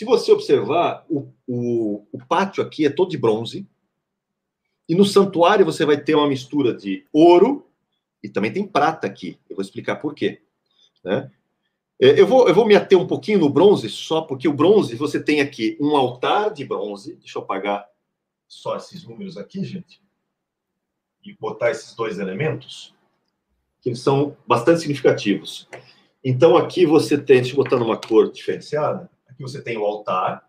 Se você observar, o, o, o pátio aqui é todo de bronze. E no santuário você vai ter uma mistura de ouro e também tem prata aqui. Eu vou explicar por quê. Né? É, eu vou, eu vou me ater um pouquinho no bronze, só porque o bronze, você tem aqui um altar de bronze. Deixa eu apagar só esses números aqui, gente. E botar esses dois elementos, que são bastante significativos. Então, aqui você tem, deixa eu botar numa cor diferenciada. Aqui você tem o altar,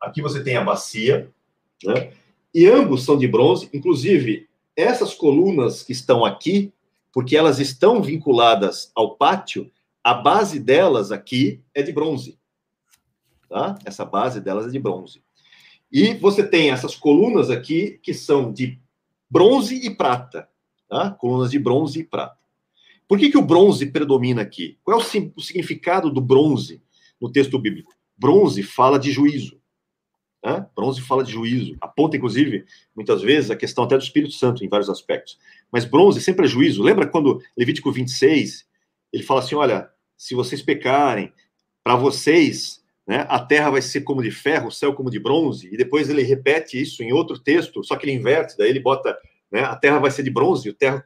aqui você tem a bacia, né? E ambos são de bronze, inclusive essas colunas que estão aqui, porque elas estão vinculadas ao pátio, a base delas aqui é de bronze. Tá? Essa base delas é de bronze. E você tem essas colunas aqui que são de bronze e prata. Tá? Colunas de bronze e prata. Por que, que o bronze predomina aqui? Qual é o, o significado do bronze no texto bíblico? Bronze fala de juízo. Tá? Bronze fala de juízo. Aponta, inclusive, muitas vezes, a questão até do Espírito Santo em vários aspectos. Mas bronze sempre é juízo. Lembra quando Levítico 26, ele fala assim: olha, se vocês pecarem, para vocês, né, a terra vai ser como de ferro, o céu como de bronze, e depois ele repete isso em outro texto, só que ele inverte, daí ele bota, né, a terra vai ser de bronze, o terra,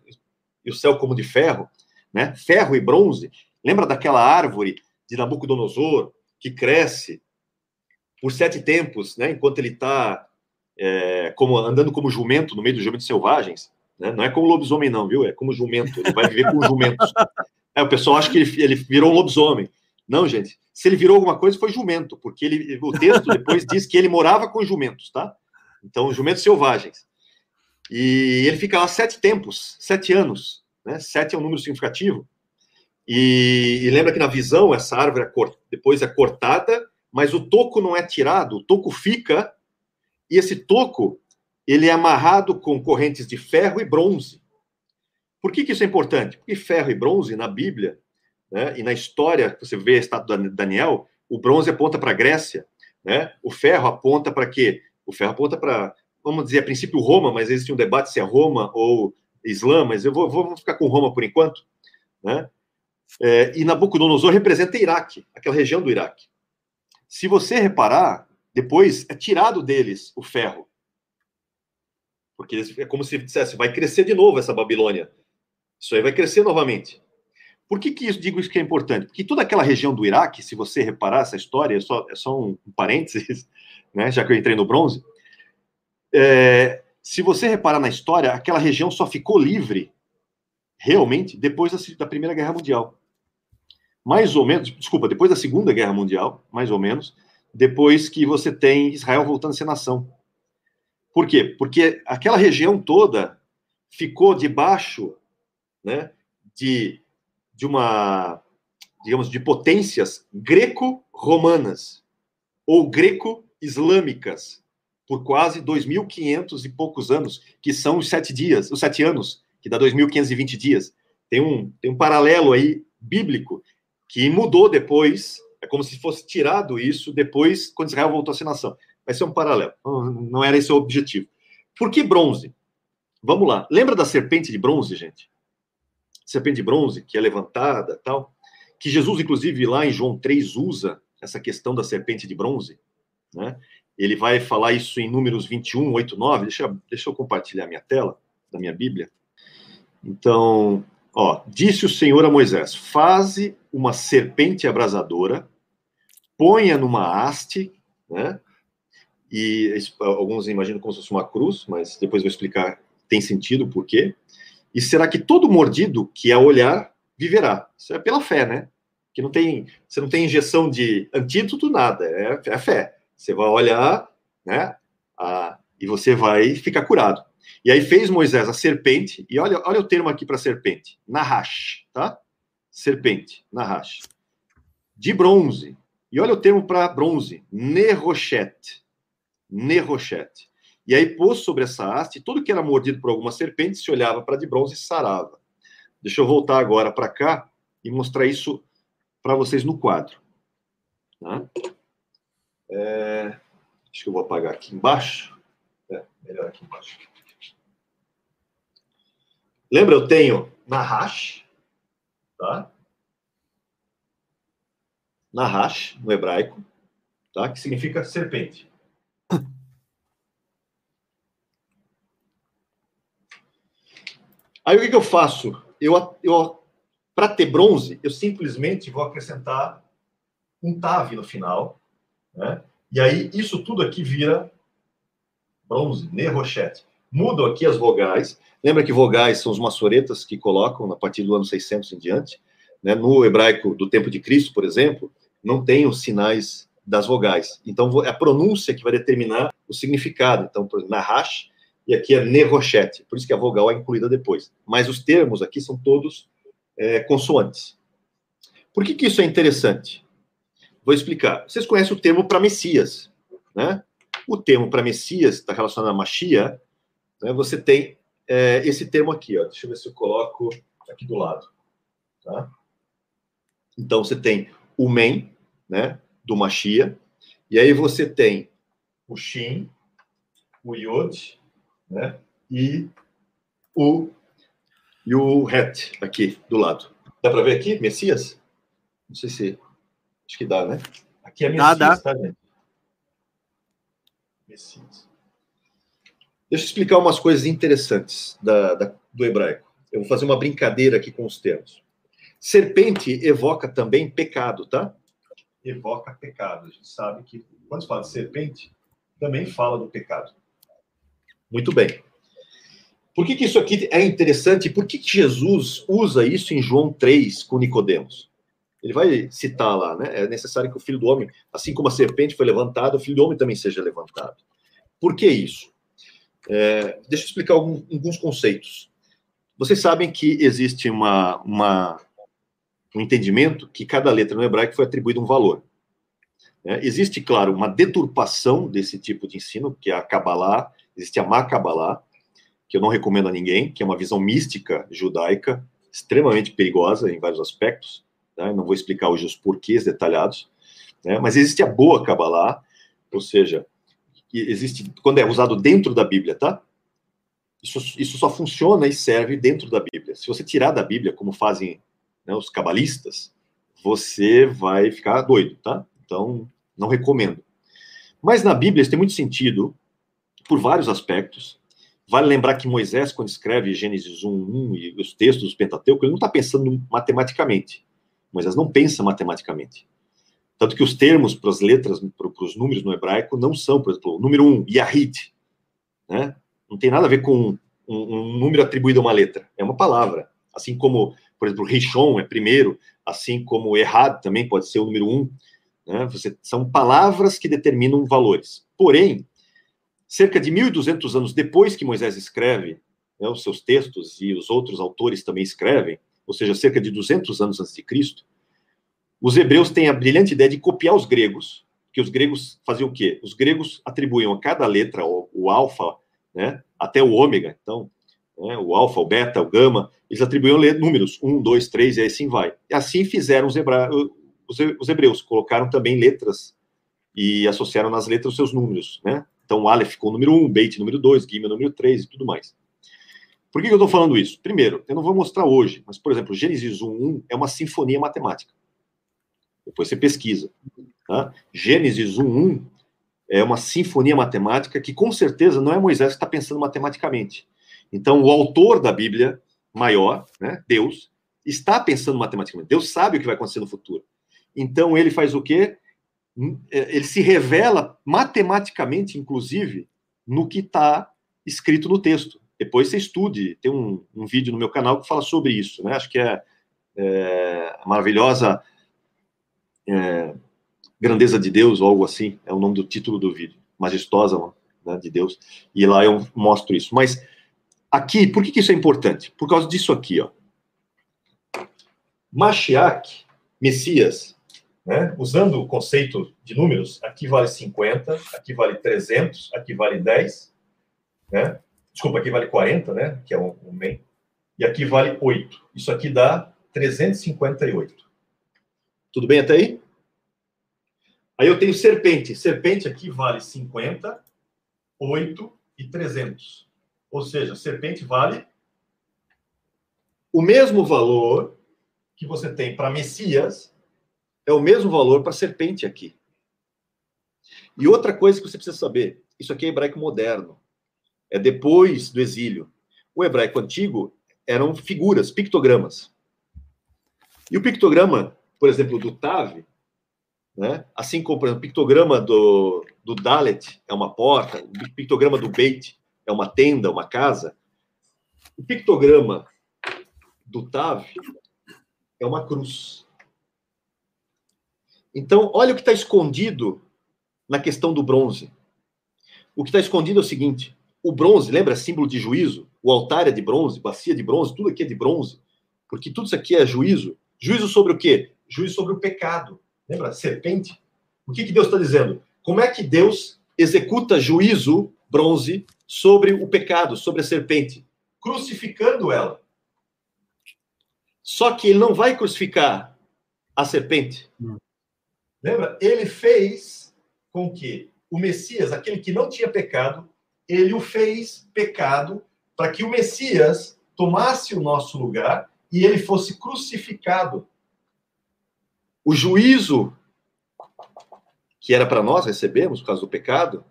e o céu como de ferro, né, ferro e bronze. Lembra daquela árvore de Nabucodonosor que cresce por sete tempos, né, enquanto ele está é, como, andando como jumento no meio dos jumentos selvagens? Né? Não é como lobisomem, não, viu? É como jumento. Ele vai viver com jumentos. É, o pessoal acha que ele, ele virou um lobisomem. Não, gente. Se ele virou alguma coisa, foi jumento, porque ele, o texto depois diz que ele morava com jumentos, tá? Então, jumentos selvagens. E ele fica lá sete tempos, sete anos. Né? Sete é um número significativo. E, e lembra que na visão, essa árvore é depois é cortada, mas o toco não é tirado, o toco fica, e esse toco ele é amarrado com correntes de ferro e bronze. Por que, que isso é importante? Porque ferro e bronze, na Bíblia, né, e na história, você vê a estátua de Daniel, o bronze aponta para a Grécia, né? o ferro aponta para quê? O ferro aponta para, vamos dizer, a princípio Roma, mas existe um debate se é Roma ou Islã, mas eu vou, vou ficar com Roma por enquanto. Né? É, e Nabucodonosor representa Iraque, aquela região do Iraque. Se você reparar, depois é tirado deles o ferro. Porque é como se dissesse, vai crescer de novo essa Babilônia. Isso aí vai crescer novamente. Por que, que eu digo isso que é importante? Porque toda aquela região do Iraque, se você reparar essa história, é só, é só um, parênteses, né, já que eu entrei no bronze, é, se você reparar na história, aquela região só ficou livre, realmente, depois da, da Primeira Guerra Mundial. Mais ou menos, desculpa, depois da Segunda Guerra Mundial, mais ou menos, depois que você tem Israel voltando a ser nação. Por quê? Porque aquela região toda ficou debaixo né, de, de uma, digamos, de potências greco-romanas ou greco-islâmicas por quase 2.500 e poucos anos, que são os sete dias, os sete anos, que dá 2.520 dias. Tem um, tem um paralelo aí bíblico que mudou depois, é como se fosse tirado isso depois, quando Israel voltou ser nação. Vai ser um paralelo, não era esse o objetivo. Por que bronze? Vamos lá. Lembra da serpente de bronze, gente? serpente de bronze, que é levantada tal, que Jesus, inclusive, lá em João 3, usa essa questão da serpente de bronze, né? Ele vai falar isso em Números 21, 8, 9. Deixa, deixa eu compartilhar minha tela da minha Bíblia. Então, ó, disse o Senhor a Moisés: Faze uma serpente abrasadora, ponha numa haste, né? E alguns imaginam como se fosse uma cruz, mas depois vou explicar, tem sentido por quê. E será que todo mordido que a olhar viverá? Isso é pela fé, né? Que não tem, você não tem injeção de antídoto, nada, é, é fé. Você vai olhar, né? A, e você vai ficar curado. E aí fez Moisés a serpente, e olha, olha o termo aqui para serpente, nahash, tá? Serpente, nahash. De bronze. E olha o termo para bronze, nerochet. Nerochet. E aí pôs sobre essa haste, tudo que era mordido por alguma serpente se olhava para de bronze e sarava. Deixa eu voltar agora para cá e mostrar isso para vocês no quadro. Tá? É, acho que eu vou apagar aqui embaixo. É, melhor aqui embaixo. Lembra, eu tenho Nahash, tá? Nahash, no hebraico, tá? que significa serpente. Aí o que, que eu faço? Eu, eu para ter bronze, eu simplesmente vou acrescentar um TAV no final, né? E aí isso tudo aqui vira bronze, Ne Mudo aqui as vogais. Lembra que vogais são os maçoretas que colocam a partir do ano 600 em diante? Né? No hebraico do tempo de Cristo, por exemplo, não tem os sinais das vogais. Então, é a pronúncia que vai determinar o significado. Então, por Nahash, e aqui é Nerochete, por isso que a vogal é incluída depois. Mas os termos aqui são todos é, consoantes. Por que, que isso é interessante? Vou explicar. Vocês conhecem o termo para Messias, né? O termo para Messias está relacionado a Machia, né? Você tem é, esse termo aqui, ó. Deixa eu ver se eu coloco aqui do lado, tá? Então você tem o Men, né? Do Machia, e aí você tem o Shin, o Yod, né? E o e o Het aqui do lado. Dá para ver aqui, Messias? Não sei se acho que dá, né? Aqui é Messias, dá, dá. tá, gente? Messias. Deixa eu explicar umas coisas interessantes da, da, do hebraico. Eu vou fazer uma brincadeira aqui com os termos. Serpente evoca também pecado, tá? Evoca pecado. A gente sabe que quando se fala de serpente, também fala do pecado. Muito bem. Por que, que isso aqui é interessante? Por que, que Jesus usa isso em João 3 com Nicodemos? Ele vai citar lá, né? É necessário que o filho do homem, assim como a serpente foi levantada, o filho do homem também seja levantado. Por que isso? É, deixa eu explicar alguns, alguns conceitos. Vocês sabem que existe uma, uma, um entendimento que cada letra no hebraico foi atribuído um valor. É, existe, claro, uma deturpação desse tipo de ensino, que é a Kabbalah, Existe a Macabalá, que eu não recomendo a ninguém, que é uma visão mística judaica, extremamente perigosa em vários aspectos. Né? Não vou explicar hoje os porquês detalhados. Né? Mas existe a boa Kabbalah, ou seja, existe quando é usado dentro da Bíblia, tá? Isso, isso só funciona e serve dentro da Bíblia. Se você tirar da Bíblia, como fazem né, os cabalistas, você vai ficar doido, tá? Então, não recomendo. Mas na Bíblia isso tem muito sentido, por vários aspectos. Vale lembrar que Moisés, quando escreve Gênesis 1, 1 e os textos do Pentateuco, ele não está pensando matematicamente. Moisés não pensa matematicamente. Tanto que os termos para as letras, para os números no hebraico, não são, por exemplo, o número 1, Yahid. Né? Não tem nada a ver com um, um, número atribuído a uma letra. É uma palavra. Assim como, por exemplo, Rishon é primeiro, assim como Errad também pode ser o número 1. Né? Você, são palavras que determinam valores. Porém, cerca de 1.200 anos depois que Moisés escreve né, os seus textos e os outros autores também escrevem, ou seja, cerca de 200 anos antes de Cristo, os hebreus têm a brilhante ideia de copiar os gregos, que os gregos faziam o quê? Os gregos atribuíam a cada letra o, o alfa, né, até o ômega, então, né, o alfa, o beta, o gama, eles atribuíam números, um, dois, três, e assim vai. E assim fizeram os, hebra... os hebreus, colocaram também letras e associaram nas letras os seus números, né? Então, o Aleph ficou número 1, um, Beit número 2, Gimel número 3 e tudo mais. Por que eu estou falando isso? Primeiro, eu não vou mostrar hoje, mas, por exemplo, Gênesis 1, 1 é uma sinfonia matemática. Depois você pesquisa. Tá? Gênesis 1, 1 é uma sinfonia matemática que, com certeza, não é Moisés que está pensando matematicamente. Então, o autor da Bíblia maior, né, Deus, está pensando matematicamente. Deus sabe o que vai acontecer no futuro. Então, ele faz o quê? É, ele se revela matematicamente, inclusive, no que está escrito no texto. Depois você estude, tem um, um, vídeo no meu canal que fala sobre isso, né? Acho que é, é a maravilhosa é, grandeza de Deus ou algo assim, é o nome do título do vídeo, majestosa né, de Deus. E lá eu mostro isso. Mas aqui, por que, que isso é importante? Por causa disso aqui, ó. Mashiach, Messias, né? Usando o conceito de números, aqui vale 50, aqui vale 300, aqui vale 10, né? Desculpa, aqui vale 40, né? Que é o MEN. E aqui vale 8. Isso aqui dá 358. Tudo bem até aí? Aí eu tenho serpente. Serpente aqui vale 50, 8 e 300. Ou seja, serpente vale o mesmo valor que você tem para Messias é o mesmo valor para serpente aqui. E outra coisa que você precisa saber: isso aqui é hebraico moderno. É depois do exílio. O hebraico antigo eram figuras, pictogramas. E o pictograma, por exemplo, do Tav, né? assim como exemplo, o pictograma do, do Dalet é uma porta, o pictograma do Beit é uma tenda, uma casa, o pictograma do Tav é uma cruz. Então, olha o que está escondido na questão do bronze. O que está escondido é o seguinte: o bronze, lembra símbolo de juízo? O altar é de bronze, bacia de bronze, tudo aqui é de bronze, porque tudo isso aqui é juízo. Juízo sobre o quê? Juízo sobre o pecado. Lembra? Serpente. O que, que Deus está dizendo? Como é que Deus executa juízo, bronze, sobre o pecado, sobre a serpente? Crucificando ela. Só que ele não vai crucificar a serpente. Lembra? Ele fez com que o Messias, aquele que não tinha pecado, ele o fez pecado para que o Messias tomasse o nosso lugar e ele fosse crucificado. O juízo que era para nós recebermos por causa do pecado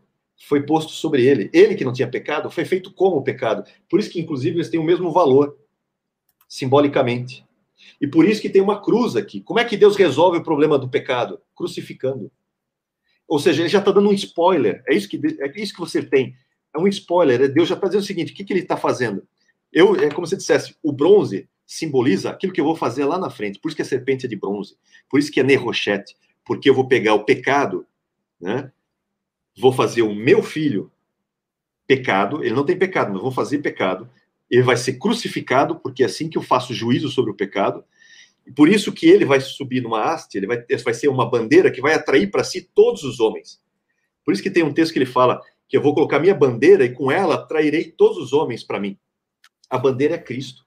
foi posto sobre ele. Ele que não tinha pecado foi feito como pecado. Por isso que inclusive eles têm o mesmo valor simbolicamente. E por isso que tem uma cruz aqui. Como é que Deus resolve o problema do pecado? Crucificando. Ou seja, ele já está dando um spoiler. É isso que, é isso que você tem. É um spoiler. Deus já está dizendo o seguinte: o que, que ele está fazendo? Eu, é como se dissesse: o bronze simboliza aquilo que eu vou fazer lá na frente. Por isso que a serpente é de bronze. Por isso que é Nerochete. Porque eu vou pegar o pecado, né? Vou fazer o meu filho pecado. Ele não tem pecado, mas vou fazer pecado ele vai ser crucificado, porque é assim que eu faço juízo sobre o pecado. E por isso que ele vai subir numa haste, ele vai, vai ser uma bandeira que vai atrair para si todos os homens. Por isso que tem um texto que ele fala que eu vou colocar minha bandeira e com ela atrairei todos os homens para mim. A bandeira é Cristo.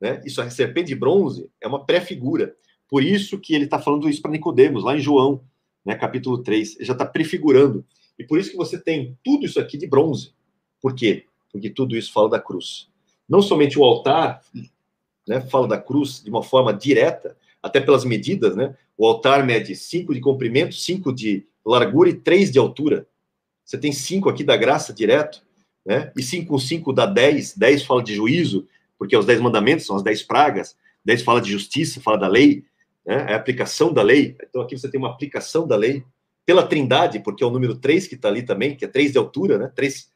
Né? Isso, a serpente de bronze é uma pré-figura. Por isso que ele está falando isso para Nicodemos, lá em João, né, capítulo 3. Ele já está prefigurando. E por isso que você tem tudo isso aqui de bronze. Por quê? Porque tudo isso fala da cruz não somente o altar, né, fala da cruz de uma forma direta, até pelas medidas, né? O altar mede 5 de comprimento, 5 de largura e 3 de altura. Você tem 5 aqui da graça direto, né? E 5 com 5 dá 10, 10 fala de juízo, porque os 10 mandamentos são as 10 pragas, 10 fala de justiça, fala da lei, né? É a aplicação da lei. Então aqui você tem uma aplicação da lei pela Trindade, porque é o número 3 que está ali também, que é 3 de altura, né? 3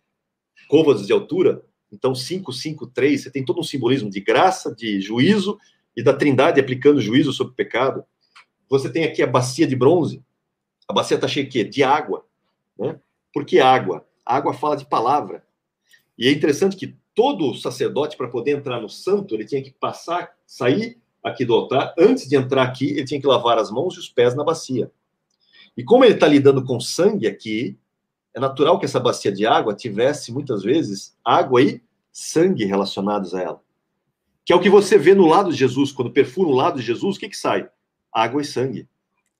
côvados de altura, então, 5, 5, 3, você tem todo um simbolismo de graça, de juízo e da trindade aplicando juízo sobre o pecado. Você tem aqui a bacia de bronze. A bacia está cheia de? De água. Né? Por que água? A água fala de palavra. E é interessante que todo sacerdote, para poder entrar no santo, ele tinha que passar, sair aqui do altar. Antes de entrar aqui, ele tinha que lavar as mãos e os pés na bacia. E como ele está lidando com sangue aqui, é natural que essa bacia de água tivesse, muitas vezes, água e sangue relacionados a ela. Que é o que você vê no lado de Jesus, quando perfura o lado de Jesus, o que, que sai? Água e sangue.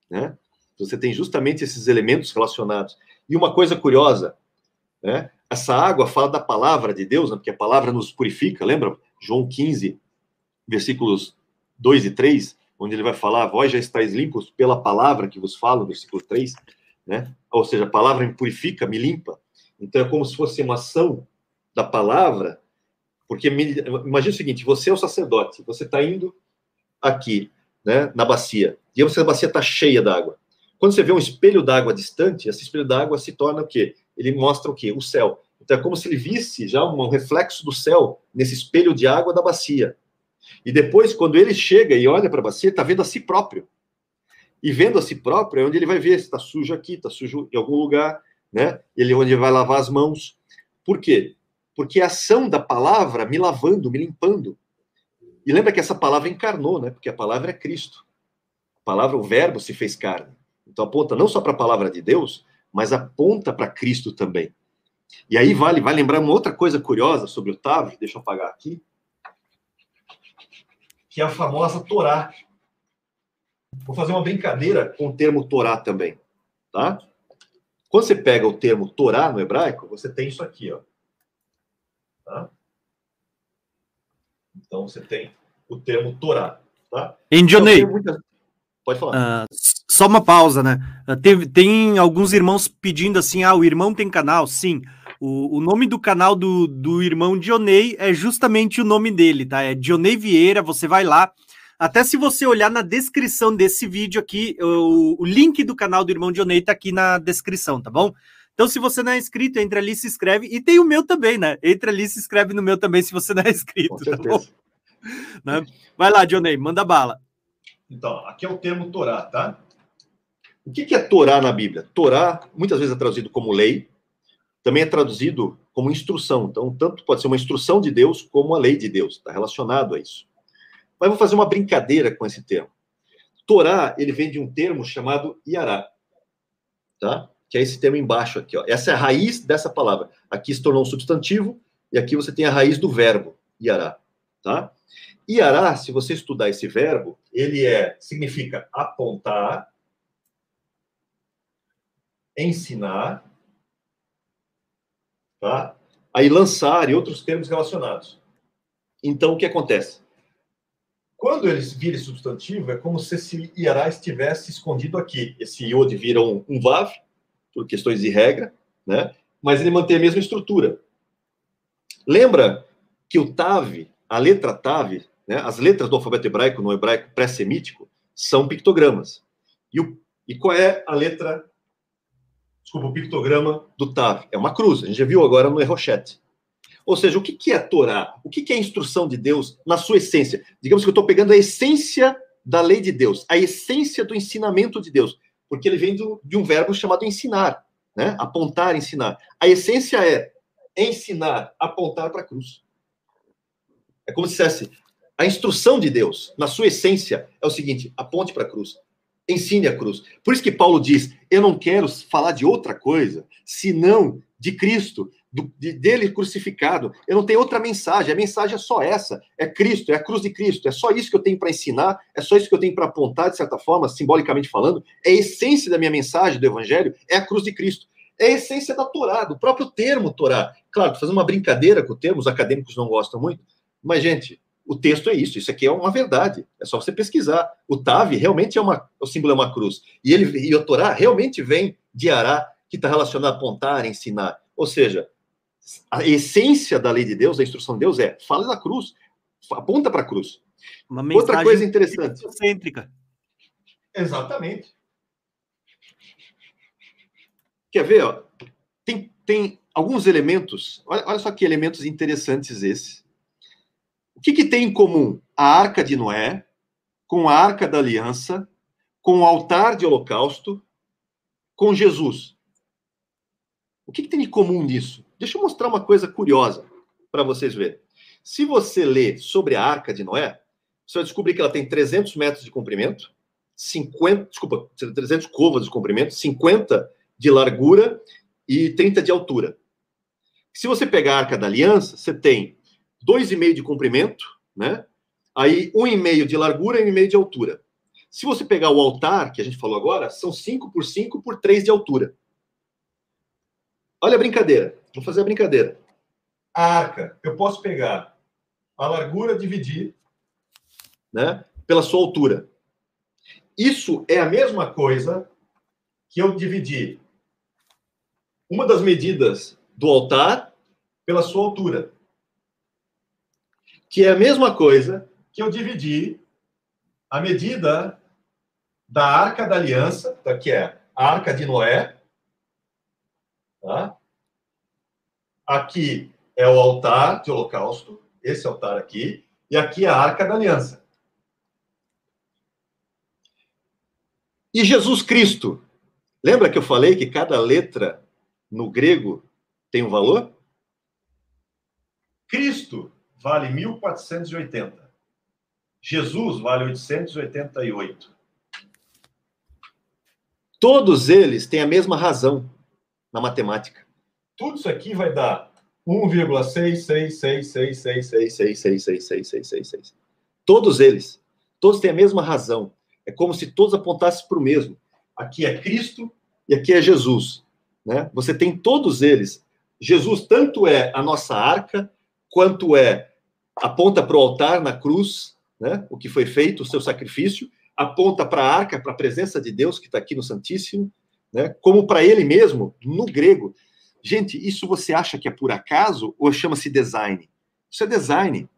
Né? Você tem justamente esses elementos relacionados. E uma coisa curiosa, né? Essa água fala da palavra de Deus, né? porque a palavra nos purifica, lembra? João 15, versículos 2 e 3, onde ele vai falar, vós já estáis limpos pela palavra que vos falo, versículo 3 né? Ou seja, a palavra me purifica, me limpa. Então é como se fosse uma ação da palavra, porque me, imagina o seguinte: você é o sacerdote, você está indo aqui, né, na bacia, e a bacia está cheia d'água. Quando você vê um espelho d'água distante, esse espelho d'água se torna o quê? Ele mostra o quê? O céu. Então é como se ele visse já um reflexo do céu nesse espelho de água da bacia. E depois, quando ele chega e olha para a bacia, está vendo a si próprio. E vendo a si próprio é onde ele vai ver se está sujo aqui, está sujo em algum lugar, né? Ele é onde ele vai lavar as mãos. Por quê? Porque a ação da palavra me lavando, me limpando. E lembra que essa palavra encarnou, né? Porque a palavra é Cristo. A palavra, o verbo se fez carne. Então aponta não só para a palavra de Deus, mas aponta para Cristo também. E aí vale, vai lembrar uma outra coisa curiosa sobre o Tav, deixa eu apagar aqui, que é a famosa Torá. Vou fazer uma brincadeira com o termo Torá também, tá? Quando você pega o termo Torá no hebraico, você tem isso aqui, ó. Tá? Então você tem o termo Torá, tá? Indionei. Então, muitas... Pode falar. Uh, só uma pausa, né? Uh, tem, tem alguns irmãos pedindo assim: ah, o irmão tem canal? Sim. O, o nome do canal do, do irmão Dionei é justamente o nome dele, tá? É Dionei Vieira. Você vai lá. Até se você olhar na descrição desse vídeo aqui, o, o link do canal do irmão Dionei tá aqui na descrição, tá bom? Então, se você não é inscrito, entra ali e se inscreve. E tem o meu também, né? Entra ali e se inscreve no meu também, se você não é inscrito, tá bom? Né? Vai lá, Dionei, manda bala. Então, aqui é o termo Torá, tá? O que é Torá na Bíblia? Torá, muitas vezes é traduzido como lei, também é traduzido como instrução. Então, tanto pode ser uma instrução de Deus como a lei de Deus, está relacionado a isso. Mas vou fazer uma brincadeira com esse termo. Torá, ele vem de um termo chamado Iará, tá? que é esse termo embaixo aqui. Ó. Essa é a raiz dessa palavra. Aqui se tornou um substantivo, e aqui você tem a raiz do verbo, iará. Tá? Iará, se você estudar esse verbo, ele é significa apontar, ensinar, tá? aí lançar e outros termos relacionados. Então, o que acontece? Quando ele vira substantivo, é como se esse iará estivesse escondido aqui. Esse iod vira um, um vav, por questões de regra, né? mas ele mantém a mesma estrutura. Lembra que o TAV, a letra TAV, né, as letras do alfabeto hebraico no hebraico pré-semítico, são pictogramas. E, o, e qual é a letra, desculpa, o pictograma do TAV? É uma cruz, a gente já viu agora no Errochete. Ou seja, o que, é a Torá? O que é a instrução de Deus na sua essência? Digamos que eu estou pegando a essência da lei de Deus, a essência do ensinamento de Deus porque ele vem do, de um verbo chamado ensinar, né? Apontar, ensinar. A essência é ensinar, apontar para a cruz. É como se dissesse, a instrução de Deus, na sua essência, é o seguinte: aponte para a cruz, ensine a cruz. Por isso que Paulo diz: eu não quero falar de outra coisa, senão de Cristo, do, de, dele crucificado. Eu não tenho outra mensagem, a mensagem é só essa: é Cristo, é a cruz de Cristo. É só isso que eu tenho para ensinar, é só isso que eu tenho para apontar, de certa forma, simbolicamente falando. É a essência da minha mensagem do Evangelho, é a cruz de Cristo. É a essência da Torá, do próprio termo Torá. Claro, fazendo uma brincadeira com o termo, os acadêmicos não gostam muito, mas, gente, o texto é isso, isso aqui é uma verdade, é só você pesquisar. O Tav realmente é uma, o símbolo é uma cruz. E, ele, e a Torá realmente vem de Ará, que está relacionado a apontar, ensinar. Ou seja, a essência da lei de Deus, da instrução de Deus é fala da cruz, aponta para a cruz. Outra coisa interessante. Cêntrica. Exatamente. Quer ver? Ó? Tem, tem alguns elementos, olha, olha só que elementos interessantes esses. O que, que tem em comum a arca de Noé com a arca da aliança, com o altar de holocausto, com Jesus? O que, que tem de comum nisso? Deixa eu mostrar uma coisa curiosa para vocês verem. Se você ler sobre a Arca de Noé, você vai descobrir que ela tem 300 metros de comprimento, 50, desculpa, 300 covas de comprimento, 50 de largura e 30 de altura. Se você pegar a Arca da Aliança, você tem 2,5 de comprimento, né? Aí 1,5 de largura e 1,5 de altura. Se você pegar o altar, que a gente falou agora, são 5 por 5 por 3 de altura. Olha a brincadeira. Vou fazer a brincadeira. A arca, eu posso pegar a largura, dividir né, pela sua altura. Isso é a mesma coisa que eu dividir uma das medidas do altar pela sua altura. Que é a mesma coisa que eu dividir a medida da arca da aliança, que é a arca de Noé, Tá? Aqui é o altar de holocausto, esse altar aqui, e aqui é a arca da aliança. E Jesus Cristo, lembra que eu falei que cada letra no grego tem um valor? Cristo vale 1480. Jesus vale 888. Todos eles têm a mesma razão na matemática. Tudo isso aqui vai dar 1,6666666666666. Todos eles. Todos têm a mesma razão. É como se todos apontassem para o mesmo. Aqui é Cristo e aqui é Jesus. Né? Você tem todos eles. Jesus tanto é a nossa arca, quanto é aponta para o altar na cruz, né? o que foi feito, o seu sacrifício, aponta para a arca, para a presença de Deus que está aqui no Santíssimo, né? como para ele mesmo, no grego. Gente, isso você acha que é por acaso ou chama-se design? Isso é design.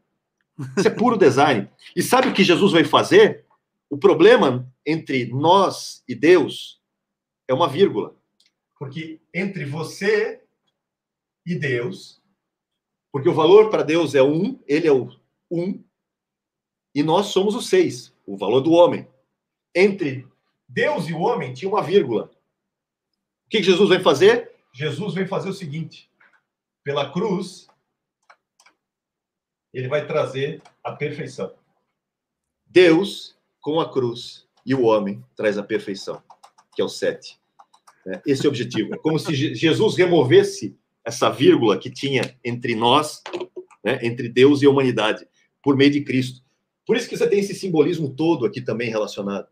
Isso é puro design. E sabe o que Jesus vai fazer? O problema entre nós e Deus é uma vírgula. Porque entre você e Deus, porque o valor para Deus é um, ele é o um, e nós somos o seis, o valor do homem. Entre Deus e o homem tinha uma vírgula. O que Jesus vem fazer? Jesus vem fazer o seguinte: pela cruz, ele vai trazer a perfeição. Deus, com a cruz, e o homem traz a perfeição, que é o sete. É, esse é o objetivo. É como se Jesus removesse essa vírgula que tinha entre nós, né, entre Deus e a humanidade, por meio de Cristo. Por isso que você tem esse simbolismo todo aqui também relacionado,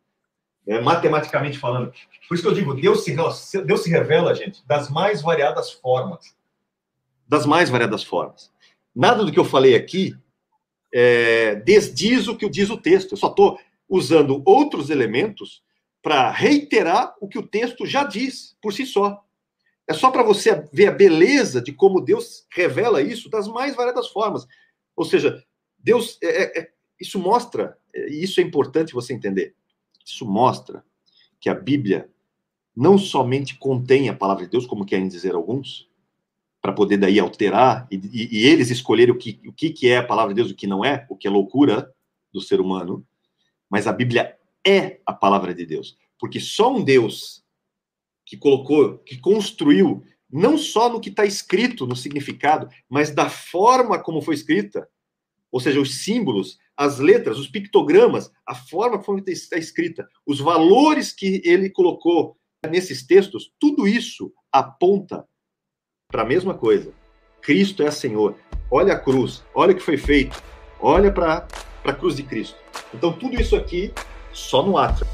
né, matematicamente falando. Por isso que eu digo, Deus se, Deus se revela, gente, das mais variadas formas. Das mais variadas formas. Nada do que eu falei aqui é, desdiz o que diz o texto. Eu só estou usando outros elementos para reiterar o que o texto já diz por si só. É só para você ver a beleza de como Deus revela isso das mais variadas formas. Ou seja, Deus, é, é, é isso mostra, e isso é importante você entender. Isso mostra que a Bíblia não somente contém a palavra de Deus, como querem dizer alguns, para poder daí alterar e, e, e, eles escolherem o que, o que, que é a palavra de Deus, o que não é, o que é loucura do ser humano, mas a Bíblia é a palavra de Deus. Porque só um Deus que colocou, que construiu, não só no que está escrito, no significado, mas da forma como foi escrita, ou seja, os símbolos, as letras, os pictogramas, a forma como está escrita, os valores que ele colocou nesses textos, tudo isso aponta para a mesma coisa. Cristo é Senhor. Olha a cruz, olha o que foi feito, olha para a cruz de Cristo. Então, tudo isso aqui só no ato.